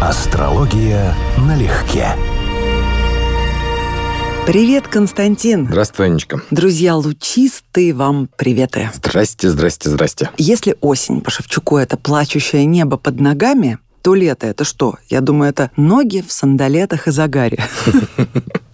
Астрология налегке. Привет, Константин. Здравствуй, Анечка. Друзья лучистые, вам приветы. Здрасте, здрасте, здрасте. Если осень по Шевчуку — это плачущее небо под ногами, то лето — это что? Я думаю, это ноги в сандалетах и загаре.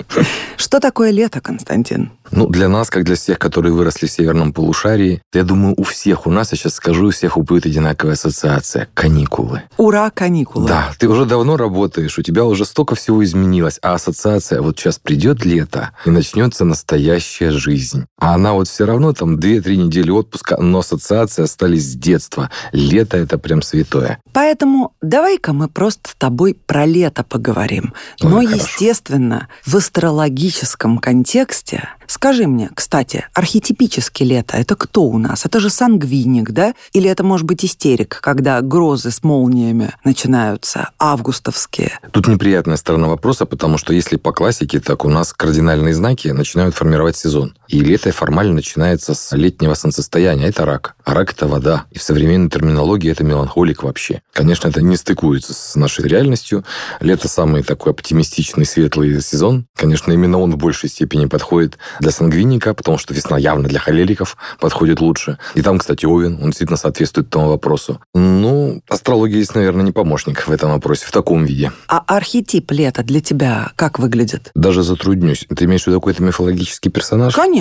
Что такое лето, Константин? Ну, для нас, как для всех, которые выросли в северном полушарии, я думаю, у всех у нас, я сейчас скажу, у всех будет одинаковая ассоциация – каникулы. Ура, каникулы. Да, ты уже давно работаешь, у тебя уже столько всего изменилось, а ассоциация, вот сейчас придет лето, и начнется настоящая жизнь. А она вот все равно там 2-3 недели отпуска, но ассоциации остались с детства. Лето – это прям святое. Поэтому давай-ка мы просто с тобой про лето поговорим. Ой, но, хорошо. естественно, в астрологическом контексте Скажи мне, кстати, архетипически лето — это кто у нас? Это же сангвиник, да? Или это может быть истерик, когда грозы с молниями начинаются, августовские? Тут неприятная сторона вопроса, потому что если по классике, так у нас кардинальные знаки начинают формировать сезон. И лето формально начинается с летнего солнцестояния. Это рак. А рак – это вода. И в современной терминологии это меланхолик вообще. Конечно, это не стыкуется с нашей реальностью. Лето – самый такой оптимистичный, светлый сезон. Конечно, именно он в большей степени подходит для сангвиника, потому что весна явно для холериков подходит лучше. И там, кстати, Овен, он действительно соответствует этому вопросу. Ну, астрология здесь, наверное, не помощник в этом вопросе, в таком виде. А архетип лета для тебя как выглядит? Даже затруднюсь. Ты имеешь в виду какой-то мифологический персонаж? Конечно.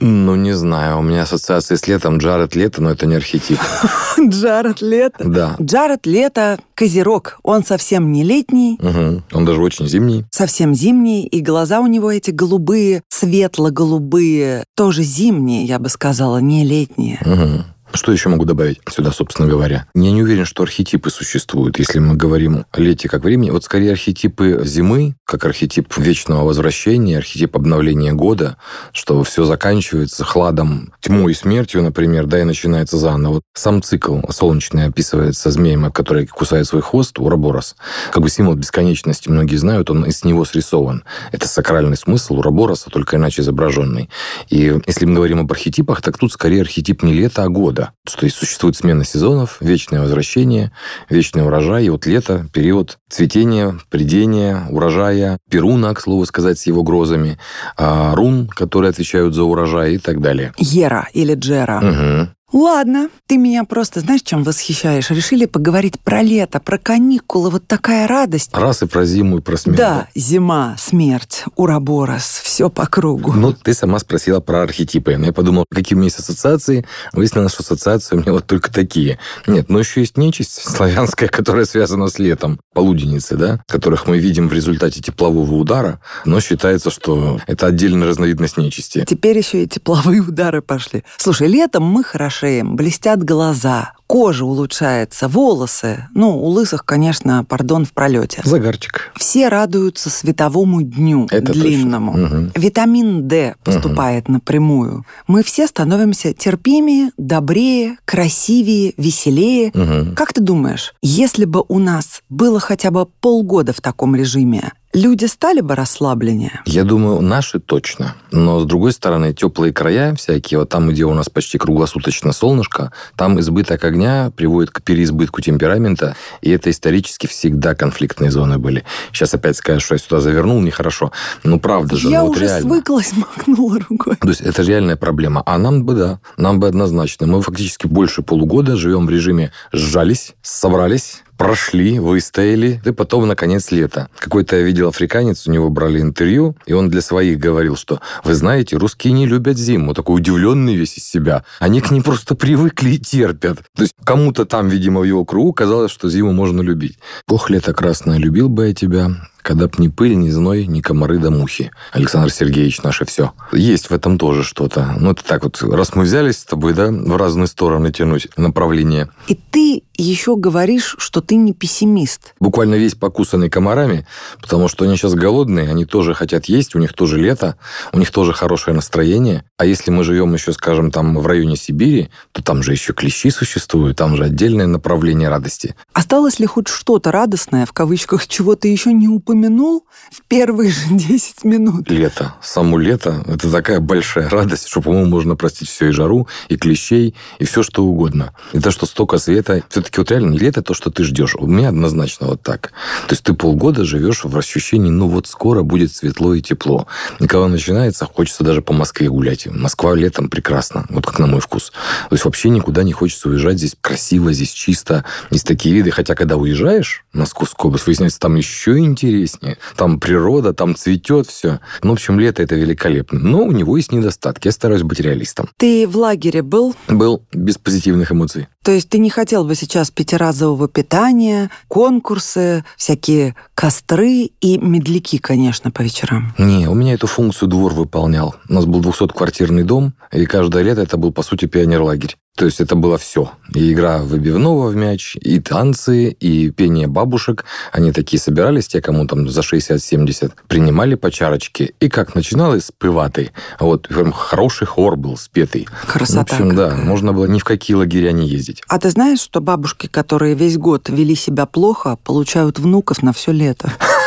Ну, не знаю. У меня ассоциация с летом Джаред Лето, но это не архетип. Джаред Лето. Да. Джаред Лето – козерог. Он совсем не летний, Угу. Он даже очень зимний. совсем зимний, и глаза у него эти голубые, светло-голубые, тоже зимние, я бы сказала, не летние. Угу. Что еще могу добавить сюда, собственно говоря? Я не уверен, что архетипы существуют, если мы говорим о лете как времени. Вот скорее архетипы зимы, как архетип вечного возвращения, архетип обновления года, что все заканчивается хладом, тьмой и смертью, например, да, и начинается заново. Вот сам цикл солнечный описывается змеем, который кусает свой хвост, Ураборос. Как бы символ бесконечности, многие знают, он из него срисован. Это сакральный смысл Урабороса, только иначе изображенный. И если мы говорим об архетипах, так тут скорее архетип не лета, а года. То есть существует смена сезонов, вечное возвращение, вечный урожай. И вот лето – период цветения, придения, урожая, Перуна, к слову сказать, с его грозами, а, рун, которые отвечают за урожай и так далее. Ера или Джера. Мгм. Ладно, ты меня просто, знаешь, чем восхищаешь? Решили поговорить про лето, про каникулы, вот такая радость. Раз и про зиму, и про смерть. Да, зима, смерть, ураборос, все по кругу. Ну, ты сама спросила про архетипы. Я подумал, какие у меня есть ассоциации. Выяснилось, что ассоциации у меня вот только такие. Нет, но еще есть нечисть славянская, которая связана с летом. Полуденницы, да, которых мы видим в результате теплового удара. Но считается, что это отдельная разновидность нечисти. Теперь еще и тепловые удары пошли. Слушай, летом мы хорошеем, блестят глаза, кожа улучшается, волосы. Ну, у лысых, конечно, пардон, в пролете. Загарчик. Все радуются световому дню Это длинному. точно. Мгм. Витамин D поступает напрямую. Мы все становимся терпимее, добрее, красивее, веселее. Мгм. Как ты думаешь, если бы у нас было хотя бы полгода в таком режиме, люди стали бы расслабленнее? Я думаю, наши точно. Но, с другой стороны, теплые края всякие, вот там, где у нас почти круглосуточно солнышко, там избыток огня приводит к переизбытку темперамента, и это исторически всегда конфликтные зоны были. Сейчас опять скажешь, что я сюда завернул, нехорошо. Ну, правда же, Я ну, вот уже реально. свыклась, махнула рукой. То есть это реальная проблема. А нам бы, да, нам бы однозначно. Мы фактически больше полугода живем в режиме сжались, собрались, прошли, выстояли, и потом, наконец, лето. Какой-то я видел африканец, у него брали интервью, и он для своих говорил, что, вы знаете, русские не любят зиму, такой удивленный весь из себя. Они к ней просто привыкли и терпят. То есть кому-то там, видимо, в его кругу казалось, что зиму можно любить. Ох, лето красное, любил бы я тебя, когда б ни пыль, ни зной, ни комары да мухи. Александр Сергеевич, наше все. Есть в этом тоже что-то. Ну, это так вот, раз мы взялись с тобой, да, в разные стороны тянуть направление. И ты еще говоришь, что ты не пессимист. Буквально весь покусанный комарами, потому что они сейчас голодные, они тоже хотят есть, у них тоже лето, у них тоже хорошее настроение. А если мы живем еще, скажем, там в районе Сибири, то там же еще клещи существуют, там же отдельное направление радости. Осталось ли хоть что-то радостное, в кавычках, чего ты еще не упомянул в первые же 10 минут? Лето. Само лето – это такая большая радость, что, по-моему, можно простить все и жару, и клещей, и все что угодно. И то, что столько света. Все-таки вот реально лето то, что ты ждешь. У меня однозначно вот так. То есть ты полгода живешь в ощущении, ну вот скоро будет светло и тепло. И когда начинается, хочется даже по Москве гулять. Москва летом прекрасно, вот как на мой вкус. То есть вообще никуда не хочется уезжать. Здесь красиво, здесь чисто, здесь такие виды. Хотя когда уезжаешь в Московскую область, выясняется, там еще интереснее. Там природа, там цветет все. Ну, в общем, лето это великолепно. Но у него есть недостатки. Я стараюсь быть реалистом. Ты в лагере был? Был без позитивных эмоций. То есть ты не хотел бы сейчас пятиразового питания, конкурсы, всякие костры и медляки, конечно, по вечерам? Не, у меня эту функцию двор выполнял. У нас был 200-квартирный дом, и каждое лето это был, по сути, пионер-лагерь. То есть это было все. И игра выбивного в мяч, и танцы, и пение бабушек. Они такие собирались, те, кому там за 60-70, принимали по чарочке. И как начиналось с пыватой. Вот прям хороший хор был спетый. Красота. В общем, да, можно было ни в какие лагеря не ездить. А ты знаешь, что бабушки, которые весь год вели себя плохо, получают внуков на все лето?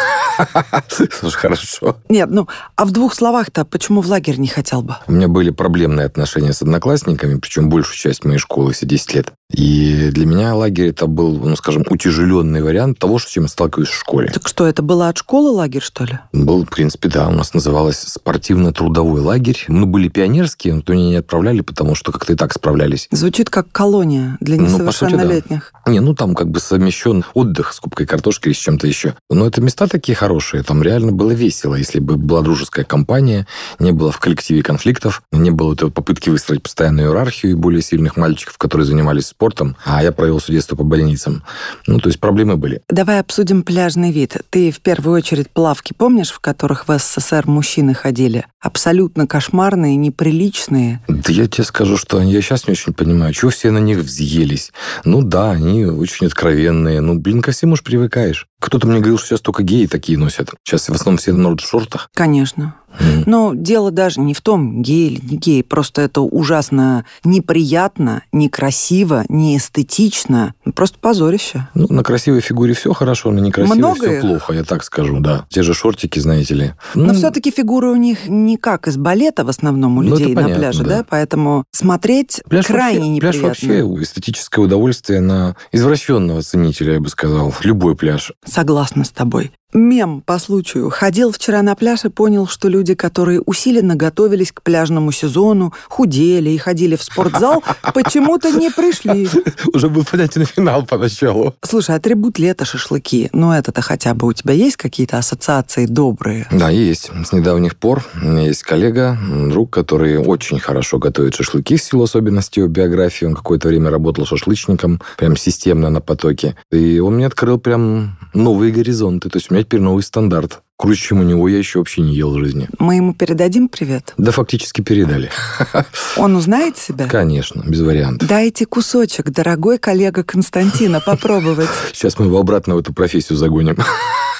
Слушай, хорошо. Нет, ну, а в двух словах-то почему в лагерь не хотел бы? У меня были проблемные отношения с одноклассниками, причем большую часть моей школы, все 10 лет. И для меня лагерь это был, ну, скажем, утяжеленный вариант того, с чем я сталкиваюсь в школе. Так что, это было от школы лагерь, что ли? Был, в принципе, да. У нас называлось спортивно-трудовой лагерь. Мы были пионерские, но то не отправляли, потому что как-то и так справлялись. Звучит как колония для несовершеннолетних. Ну, сути, да. Не, ну там как бы совмещен отдых с кубкой картошки или с чем-то еще. Но это места такие хорошие. Там реально было весело, если бы была дружеская компания, не было в коллективе конфликтов, не было этой попытки выстроить постоянную иерархию и более сильных мальчиков, которые занимались спортом, а я провел все детство по больницам. Ну, то есть проблемы были. Давай обсудим пляжный вид. Ты в первую очередь плавки помнишь, в которых в СССР мужчины ходили? Абсолютно кошмарные, неприличные. Да я тебе скажу, что я сейчас не очень понимаю, чего все на них взъелись. Ну да, они очень откровенные. Ну, блин, ко всему уж привыкаешь. Кто-то мне говорил, что сейчас только геи такие носят. Сейчас в основном все народ в шортах. Конечно. Mm. Но дело даже не в том, гей или не гей. Просто это ужасно неприятно, некрасиво, неэстетично. Просто позорище. Ну, на красивой фигуре все хорошо, на некрасивой Много все их? плохо, я так скажу, да. Те же шортики, знаете ли. Но ну, все-таки фигуры у них не как из балета в основном у ну, людей ну, на понятно, пляже, да. да? Поэтому смотреть пляж крайне вообще, неприятно. Пляж вообще эстетическое удовольствие на извращенного ценителя, я бы сказал. Любой пляж. Согласна с тобой. Мем по случаю. Ходил вчера на пляж и понял, что люди, которые усиленно готовились к пляжному сезону, худели и ходили в спортзал, почему-то не пришли. Уже был понятен финал поначалу. Слушай, атрибут лета шашлыки. Ну, это-то хотя бы у тебя есть какие-то ассоциации добрые? Да, есть. С недавних пор у меня есть коллега, друг, который очень хорошо готовит шашлыки в силу особенностей его биографии. Он какое-то время работал шашлычником, прям системно на потоке. И он мне открыл прям новые горизонты. То есть у меня теперь новый стандарт. Круче, чем у него, я еще вообще не ел в жизни. Мы ему передадим привет? Да, фактически передали. Он узнает себя? Конечно, без вариантов. Дайте кусочек, дорогой коллега Константина, попробовать. Сейчас мы его обратно в эту профессию загоним.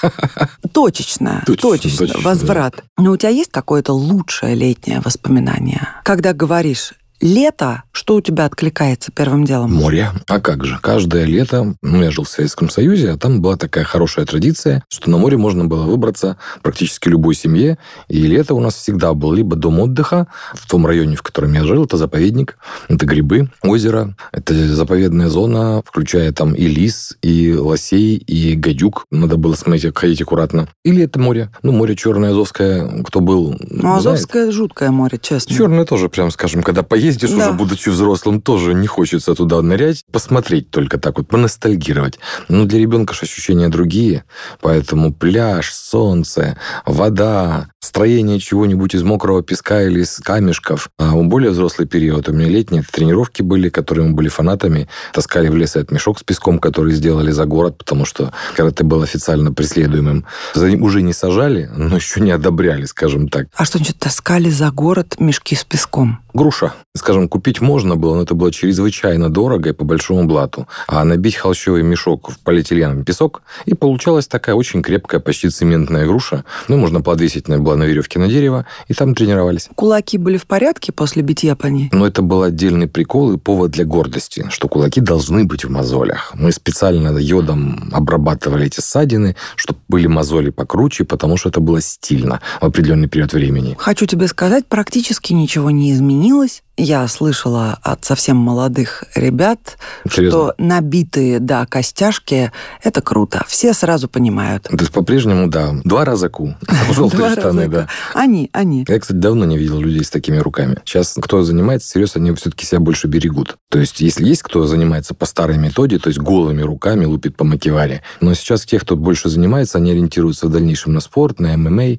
Точечно, точечно, точечно, точечно возврат. Да. Но у тебя есть какое-то лучшее летнее воспоминание? Когда говоришь, лето, что у тебя откликается первым делом? Море. А как же? Каждое лето, ну, я жил в Советском Союзе, а там была такая хорошая традиция, что на море можно было выбраться практически любой семье. И лето у нас всегда был либо дом отдыха в том районе, в котором я жил, это заповедник, это грибы, озеро, это заповедная зона, включая там и лис, и лосей, и гадюк. Надо было смотреть, ходить аккуратно. Или это море. Ну, море Черное, Азовское, кто был, Ну, Азовское знает. жуткое море, честно. Черное тоже, прям скажем, когда поедешь ездишь да. уже, будучи взрослым, тоже не хочется туда нырять, посмотреть только так вот, поностальгировать. Но для ребенка же ощущения другие, поэтому пляж, солнце, вода, строение чего-нибудь из мокрого песка или из камешков. А у более взрослый период у меня летние тренировки были, которые мы были фанатами, таскали в лес этот мешок с песком, который сделали за город, потому что карате был официально преследуемым. За ним уже не сажали, но еще не одобряли, скажем так. А что значит таскали за город мешки с песком? Груша. Скажем, купить можно было, но это было чрезвычайно дорого и по большому блату. А набить холщовый мешок в полиэтиленовый песок, и получалась такая очень крепкая, почти цементная груша. Ну, можно подвесить на, была на веревке на дерево, и там тренировались. Кулаки были в порядке после битья по ней? Но это был отдельный прикол и повод для гордости, что кулаки должны быть в мозолях. Мы специально йодом обрабатывали эти ссадины, чтобы были мозоли покруче, потому что это было стильно в определенный период времени. Хочу тебе сказать, практически ничего не изменилось я слышала от совсем молодых ребят, Серьезно? что набитые, да, костяшки – это круто. Все сразу понимают. То есть по-прежнему, да, два раза ку. Желтые штаны, да. Они, они. Я, кстати, давно не видел людей с такими руками. Сейчас кто занимается, серьезно, они все-таки себя больше берегут. То есть если есть кто занимается по старой методе, то есть голыми руками лупит по макеваре, но сейчас те, кто больше занимается, они ориентируются в дальнейшем на спорт, на ММА,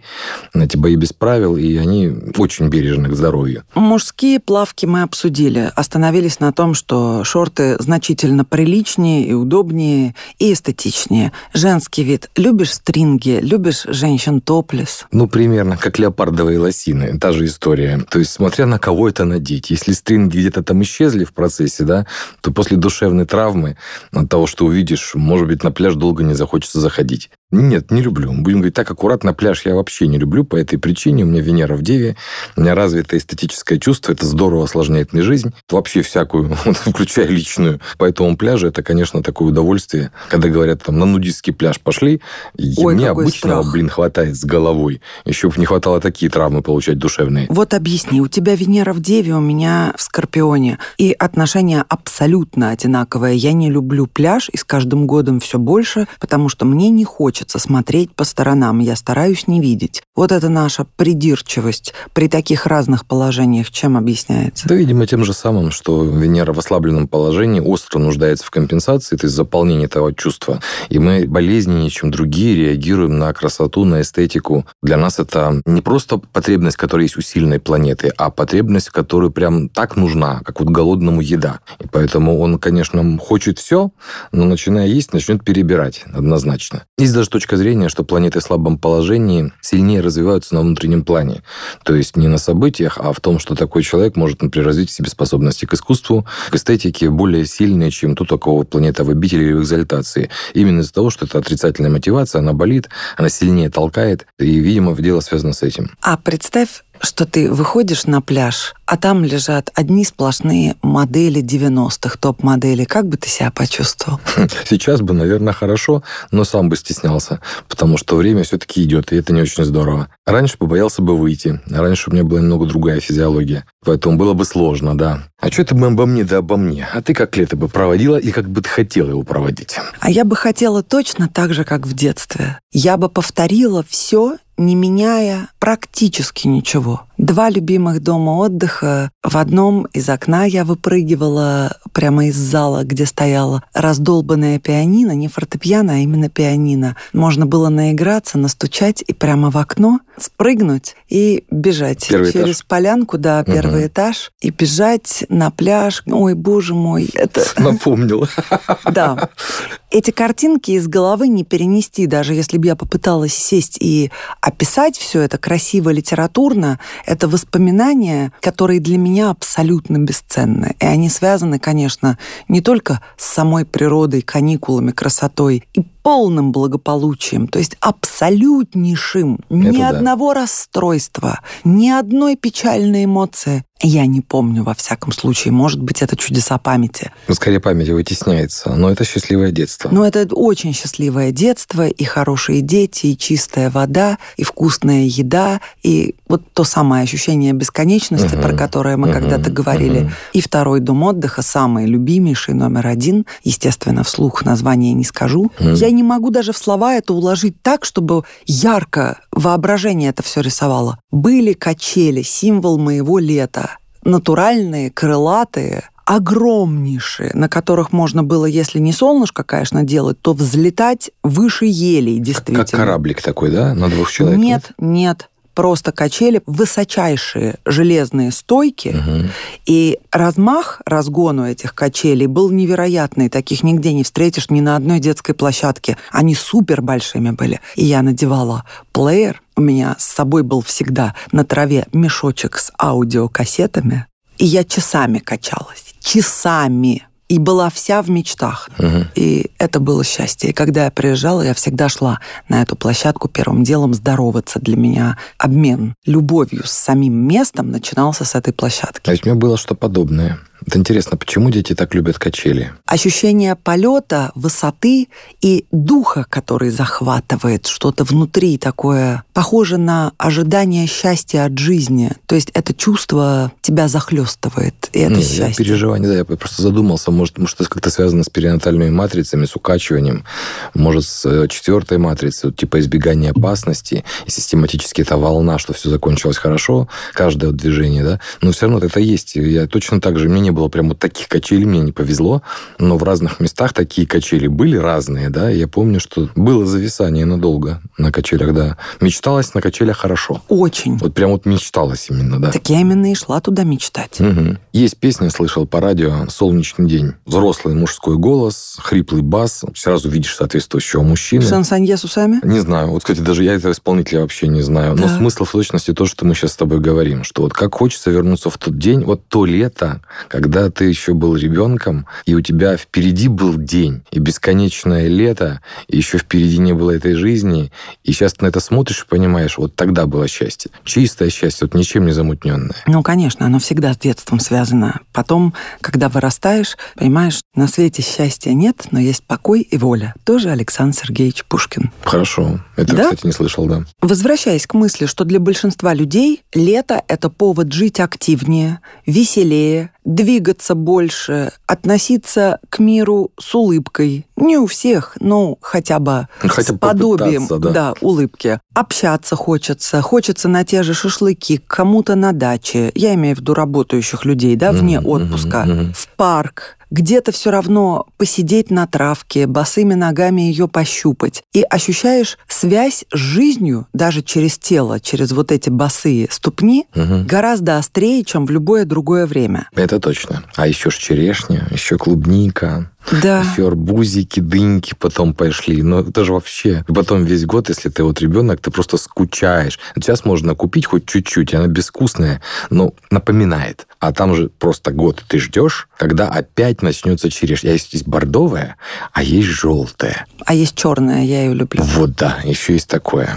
на эти бои без правил, и они очень бережны к здоровью. Мужские плавки мы обсудили. Остановились на том, что шорты значительно приличнее и удобнее, и эстетичнее. Женский вид. Любишь стринги? Любишь женщин топлес? Ну, примерно как леопардовые лосины. Та же история. То есть, смотря на кого это надеть. Если стринги где-то там исчезли в процессе, да, то после душевной травмы от того, что увидишь, может быть, на пляж долго не захочется заходить. Нет, не люблю. Будем говорить так аккуратно, пляж я вообще не люблю по этой причине. У меня Венера в Деве, у меня развито эстетическое чувство, это здорово осложняет мне жизнь, вообще всякую, включая личную. По этому пляжу это, конечно, такое удовольствие. Когда говорят, там, на нудистский пляж пошли, Ой, мне обычного, страх. блин, хватает с головой. Еще бы не хватало такие травмы получать душевные. Вот объясни, у тебя Венера в Деве, у меня в Скорпионе, и отношения абсолютно одинаковые. Я не люблю пляж, и с каждым годом все больше, потому что мне не хочется хочется смотреть по сторонам, я стараюсь не видеть. Вот это наша придирчивость при таких разных положениях чем объясняется? Да, видимо, тем же самым, что Венера в ослабленном положении остро нуждается в компенсации, то есть заполнении этого чувства. И мы болезненнее, чем другие, реагируем на красоту, на эстетику. Для нас это не просто потребность, которая есть у сильной планеты, а потребность, которая прям так нужна, как вот голодному еда. И поэтому он, конечно, хочет все, но начиная есть, начнет перебирать однозначно. Есть даже точка зрения, что планеты в слабом положении сильнее развиваются на внутреннем плане. То есть не на событиях, а в том, что такой человек может, например, развить в себе способности к искусству, к эстетике более сильные, чем тот, у кого планета в обители или в экзальтации. Именно из-за того, что это отрицательная мотивация, она болит, она сильнее толкает, и, видимо, дело связано с этим. А представь, что ты выходишь на пляж, а там лежат одни сплошные модели 90-х, топ-модели. Как бы ты себя почувствовал? Сейчас бы, наверное, хорошо, но сам бы стеснялся, потому что время все-таки идет, и это не очень здорово. Раньше побоялся бы выйти. Раньше у меня была немного другая физиология, поэтому было бы сложно, да. А что ты бы обо мне, да обо мне? А ты как лето бы проводила и как бы ты хотела его проводить? А я бы хотела точно так же, как в детстве. Я бы повторила все не меняя практически ничего. Два любимых дома отдыха. В одном из окна я выпрыгивала прямо из зала, где стояла раздолбанная пианино, не фортепиано, а именно пианино. Можно было наиграться, настучать и прямо в окно спрыгнуть и бежать первый через этаж. полянку, да, первый угу. этаж, и бежать на пляж. Ой, боже мой, это... Напомнила. Да. Эти картинки из головы не перенести, даже если бы я попыталась сесть и описать все это красиво, литературно, это воспоминания, которые для меня абсолютно бесценны. И они связаны, конечно, не только с самой природой, каникулами, красотой и полным благополучием, то есть абсолютнейшим, ни Это одного да. расстройства, ни одной печальной эмоции. Я не помню, во всяком случае. Может быть, это чудеса памяти. Ну, скорее, память вытесняется. Но это счастливое детство. Но это очень счастливое детство, и хорошие дети, и чистая вода, и вкусная еда, и вот то самое ощущение бесконечности, угу. про которое мы угу. когда-то говорили. Угу. И второй дом отдыха, самый любимейший, номер один. Естественно, вслух название не скажу. Угу. Я не могу даже в слова это уложить так, чтобы ярко воображение это все рисовало. Были качели, символ моего лета натуральные, крылатые, огромнейшие, на которых можно было, если не солнышко, конечно, делать, то взлетать выше елей, действительно. Как кораблик такой, да, на двух человек? Нет, нет, просто качели, высочайшие железные стойки, угу. и размах разгону этих качелей был невероятный, таких нигде не встретишь ни на одной детской площадке. Они супер большими были. И я надевала плеер, у меня с собой был всегда на траве мешочек с аудиокассетами, и я часами качалась. Часами и была вся в мечтах. Угу. И это было счастье. И когда я приезжала, я всегда шла на эту площадку первым делом здороваться. Для меня обмен любовью с самим местом начинался с этой площадки. А ведь у меня было что подобное. Это интересно, почему дети так любят качели? Ощущение полета, высоты и духа, который захватывает что-то внутри такое, похоже на ожидание счастья от жизни. То есть это чувство тебя захлестывает, и это Нет, счастье. Переживание, да, я просто задумался, может, может это как-то связано с перинатальными матрицами, с укачиванием, может, с э, четвертой матрицей, вот, типа избегания опасности, и систематически эта волна, что все закончилось хорошо, каждое движение, да, но все равно это есть. Я точно так же, мне не было прям вот таких качелей, мне не повезло, но в разных местах такие качели были разные, да, я помню, что было зависание надолго на качелях, да. Мечталось на качелях хорошо. Очень. Вот прям вот мечталось именно, да. Так я именно и шла туда мечтать. Мгм. Есть песня, слышал по радио «Солнечный день». Взрослый мужской голос, хриплый бас. Сразу видишь соответствующего мужчину. Шансонье с усами? Не знаю. Вот, кстати, даже я этого исполнителя вообще не знаю. Но Да. смысл в точности то, что мы сейчас с тобой говорим. Что вот как хочется вернуться в тот день, вот то лето, когда ты еще был ребенком, и у тебя впереди был день, и бесконечное лето, и еще впереди не было этой жизни. И сейчас ты на это смотришь и понимаешь, вот тогда было счастье. Чистое счастье, вот ничем не замутненное. Ну, конечно, оно всегда с детством связано. Потом, когда вырастаешь, понимаешь, на свете счастья нет, но есть покой и воля. Тоже Александр Сергеевич Пушкин. Хорошо. Это, Да? кстати, не слышал, да. Возвращаясь к мысли, что для большинства людей лето – это повод жить активнее, веселее, двигаться больше, относиться к миру с улыбкой. Не у всех, но хотя бы Ну, хотя с подобием попытаться, да. улыбки. Общаться хочется, хочется на те же шашлыки, к кому-то на даче. Я имею в виду работающих людей, да, вне Мгм, отпуска. мгм. В парк, где-то все равно посидеть на травке, босыми ногами ее пощупать. И ощущаешь связь с жизнью даже через тело, через вот эти босые ступни, Мгм. гораздо острее, чем в любое другое время. Это точно. А еще ж черешня, еще клубника, Да. еще арбузики, дыньки потом пошли. Но это же вообще... И потом весь год, если ты вот ребенок, ты просто скучаешь. Сейчас можно купить хоть чуть-чуть, она безвкусная, но напоминает. А там же просто год ты ждешь, когда опять начнется черешня. А Есть, есть бордовая, а есть желтая. А есть черная, я ее люблю. Вот да, еще есть такое.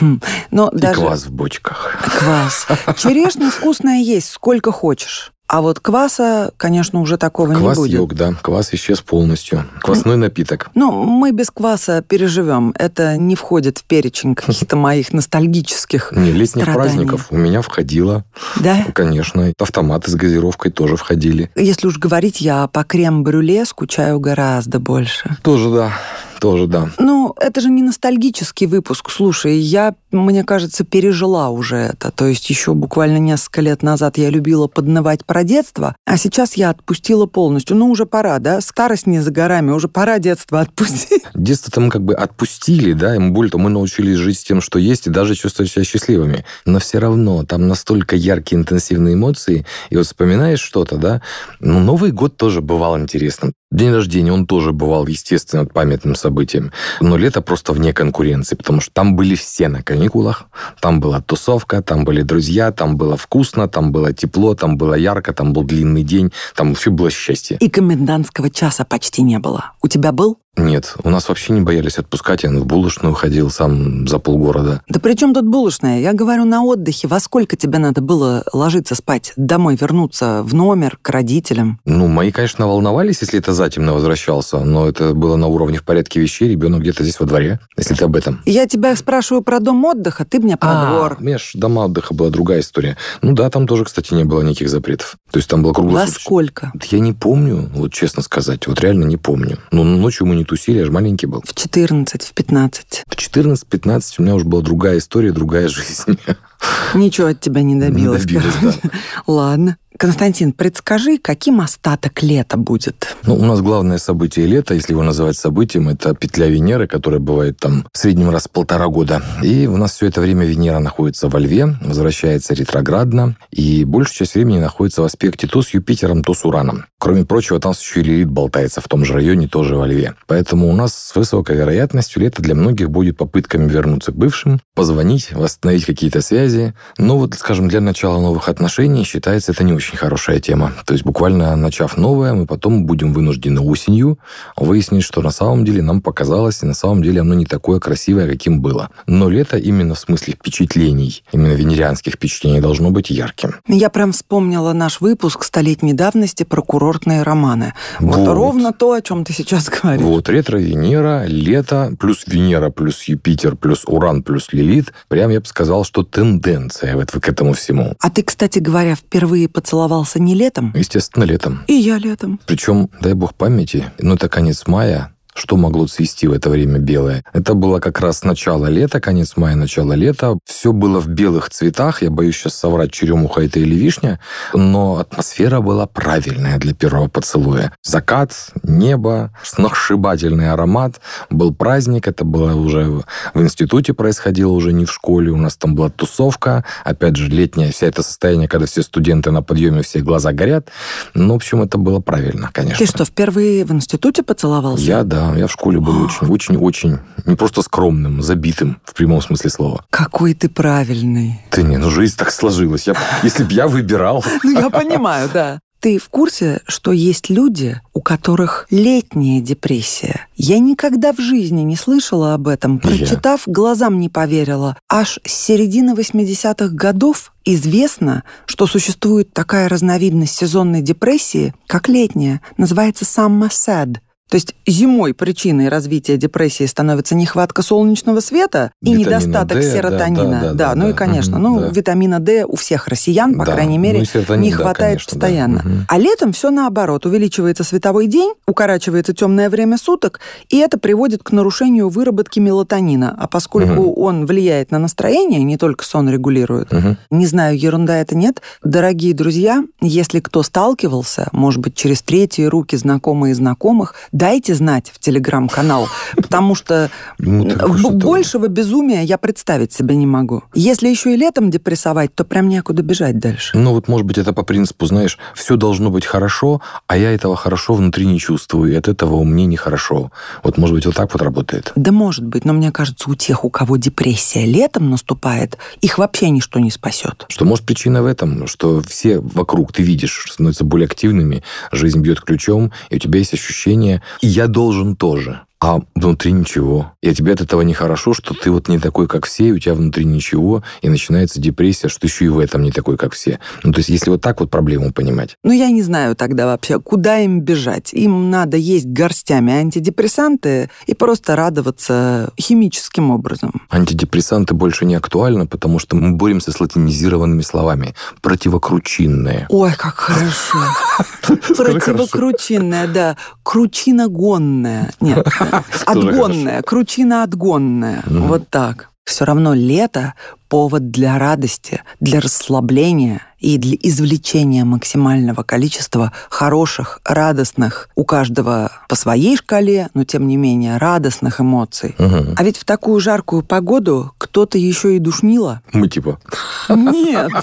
Хм. Но И даже квас в бочках. квас. Черешня вкусная есть, сколько хочешь. А вот кваса, конечно, уже такого Квас не будет. йог, да. Квас исчез полностью. Квасной напиток. Ну, мы без кваса переживем. Это не входит в перечень каких-то моих ностальгических Не, летних страданий. праздников у меня входило. Да? Конечно. Автоматы с газировкой тоже входили. Если уж говорить, я по крем-брюле скучаю гораздо больше. Тоже да. Тоже да. Ну, это же не ностальгический выпуск. Слушай, я, мне кажется, пережила уже это. То есть еще буквально несколько лет назад я любила поднывать про детство, а сейчас я отпустила полностью. Ну, уже пора, да? Старость не за горами, уже пора детство отпустить. Детство-то мы как бы отпустили, да, и более того, мы научились жить с тем, что есть, и даже чувствовать себя счастливыми. Но все равно там настолько яркие, интенсивные эмоции, и вот вспоминаешь что-то, да, ну, Новый год тоже бывал интересным. День рождения, он тоже бывал, естественно, памятным событием. Но лето просто вне конкуренции, потому что там были все на каникулах, там была тусовка, там были друзья, там было вкусно, там было тепло, там было ярко, там был длинный день, там все было счастье. И комендантского часа почти не было. У тебя был? Нет, у нас вообще не боялись отпускать. Я в булочную ходил сам за полгорода. Да при чем тут булочная? Я говорю, на отдыхе. Во сколько тебе надо было ложиться спать? Домой вернуться в номер к родителям? Ну, мои, конечно, волновались, если это затемно возвращался, но это было на уровне в порядке вещей. Ребенок где-то здесь во дворе, если ты об этом. Я тебя спрашиваю про дом отдыха, ты мне про двор. у меня ж дома отдыха была другая история. Ну да, там тоже, кстати, не было никаких запретов. То есть там было Во круглосуточно. сколько? Вот Я не помню, вот честно сказать, вот реально не помню. Но ночью мы не тусили, я же маленький был. В 14, в 15. В 14-15 у меня уже была другая история, другая жизнь. Ничего от тебя не добилась. Не добилась, да. Ладно. Константин, предскажи, каким остаток лета будет? Ну, у нас главное событие лета, если его называть событием, это петля Венеры, которая бывает там в среднем раз в полтора года. И у нас все это время Венера находится во Льве, возвращается ретроградно, и большую часть времени находится в аспекте то с Юпитером, то с Ураном. Кроме прочего, там еще и Лилит болтается в том же районе, тоже во Льве. Поэтому у нас с высокой вероятностью лето для многих будет попытками вернуться к бывшим, позвонить, восстановить какие-то связи. Но вот, скажем, для начала новых отношений считается это не очень очень хорошая тема. То есть буквально начав новое, мы потом будем вынуждены осенью выяснить, что на самом деле нам показалось, и на самом деле оно не такое красивое, каким было. Но лето именно в смысле впечатлений, именно венерианских впечатлений, должно быть ярким. Я прям вспомнила наш выпуск столетней давности про курортные романы. Вот, вот ровно то, о чем ты сейчас говоришь. Вот ретро-Венера, лето, плюс Венера, плюс Юпитер, плюс Уран, плюс Лилит. Прям я бы сказал, что тенденция вот к этому всему. А ты, кстати говоря, впервые поцеловался не летом? Естественно, летом. И я летом. Причем, дай бог памяти, ну это конец мая, что могло цвести в это время белое? Это было как раз начало лета, конец мая, начало лета. Все было в белых цветах. Я боюсь сейчас соврать, черемуха это или вишня. Но атмосфера была правильная для первого поцелуя. Закат, небо, сногсшибательный аромат. Был праздник. Это было уже в институте происходило, уже не в школе. У нас там была тусовка. Опять же, летнее вся это состояние, когда все студенты на подъеме, все глаза горят. Ну, в общем, это было правильно, конечно. Ты что, впервые в институте поцеловался? Я, да, я в школе был очень, очень, очень не просто скромным, забитым в прямом смысле слова. Какой ты правильный. Ты не, ну жизнь так сложилась. Я, если бы я выбирал. Ну, я понимаю, да. Ты в курсе, что есть люди, у которых летняя депрессия? Я никогда в жизни не слышала об этом. Прочитав, глазам не поверила. Аж с середины 80-х годов известно, что существует такая разновидность сезонной депрессии, как летняя. Называется sad – то есть зимой причиной развития депрессии становится нехватка солнечного света и витамина недостаток D, серотонина. Да, да, да, да ну да, и, конечно, угу, ну, да. витамина D у всех россиян, по да, крайней мере, ну не хватает да, конечно, постоянно. Да. Угу. А летом все наоборот. Увеличивается световой день, укорачивается темное время суток, и это приводит к нарушению выработки мелатонина. А поскольку угу. он влияет на настроение, не только сон регулирует, угу. не знаю, ерунда это нет, дорогие друзья, если кто сталкивался, может быть, через третьи руки знакомые знакомых, дайте знать в телеграм-канал, потому что ну, большего безумия я представить себе не могу. Если еще и летом депрессовать, то прям некуда бежать дальше. Ну вот, может быть, это по принципу, знаешь, все должно быть хорошо, а я этого хорошо внутри не чувствую, и от этого мне нехорошо. Вот, может быть, вот так вот работает? Да может быть, но мне кажется, у тех, у кого депрессия летом наступает, их вообще ничто не спасет. Что, может, причина в этом, что все вокруг, ты видишь, становятся более активными, жизнь бьет ключом, и у тебя есть ощущение, я должен тоже а внутри ничего. И тебе от этого нехорошо, что ты вот не такой, как все, и у тебя внутри ничего, и начинается депрессия, что ты еще и в этом не такой, как все. Ну, то есть, если вот так вот проблему понимать. Ну, я не знаю тогда вообще, куда им бежать. Им надо есть горстями антидепрессанты и просто радоваться химическим образом. Антидепрессанты больше не актуальны, потому что мы боремся с латинизированными словами. Противокручинные. Ой, как хорошо. Противокручинная, да. Кручиногонная. Нет, Отгонная, кручина отгонная. Вот так. Все равно лето – повод для радости, для расслабления и для извлечения максимального количества хороших, радостных, у каждого по своей шкале, но тем не менее радостных эмоций. Угу. А ведь в такую жаркую погоду кто-то еще и душнило. Мы типа? Нет.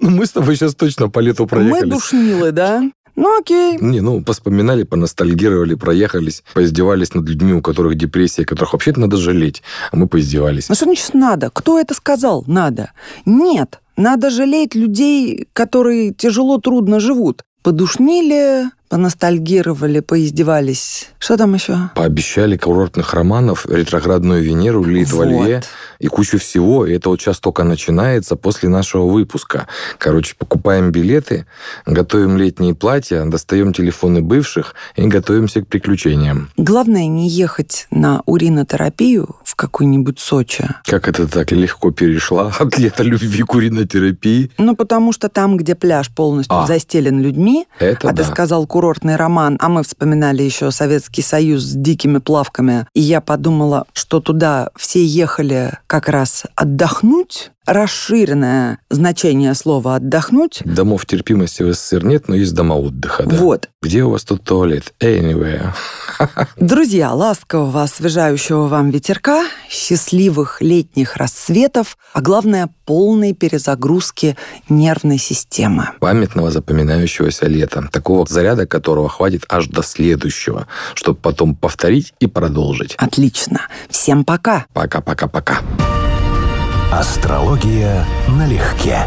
Ну, мы с тобой сейчас точно по лету проехали. Мы душнилы, да? Ну, окей. Не, ну, поспоминали, поностальгировали, проехались, поиздевались над людьми, у которых депрессия, которых вообще-то надо жалеть, а мы поиздевались. Ну, что значит надо? Кто это сказал? Надо. Нет, надо жалеть людей, которые тяжело, трудно живут. Подушнили, поностальгировали, поиздевались. Что там еще? Пообещали курортных романов, ретроградную Венеру, Лилит вот. и кучу всего. И это вот сейчас только начинается после нашего выпуска. Короче, покупаем билеты, готовим летние платья, достаем телефоны бывших и готовимся к приключениям. Главное не ехать на уринотерапию в какой-нибудь Сочи. Как это так легко перешла от лета любви к уринотерапии? Ну, потому что там, где пляж полностью а, застелен людьми, это а да. ты сказал курортный роман, а мы вспоминали еще Советский Союз с дикими плавками, и я подумала, что туда все ехали как раз отдохнуть, расширенное значение слова «отдохнуть». Домов терпимости в СССР нет, но есть дома отдыха, да? Вот. Где у вас тут туалет? Anywhere. Друзья, ласкового, освежающего вам ветерка, счастливых летних рассветов, а главное, полной перезагрузки нервной системы. Памятного запоминающегося лета, такого заряда, которого хватит аж до следующего, чтобы потом повторить и продолжить. Отлично. Всем пока. Пока-пока-пока. Астрология налегке.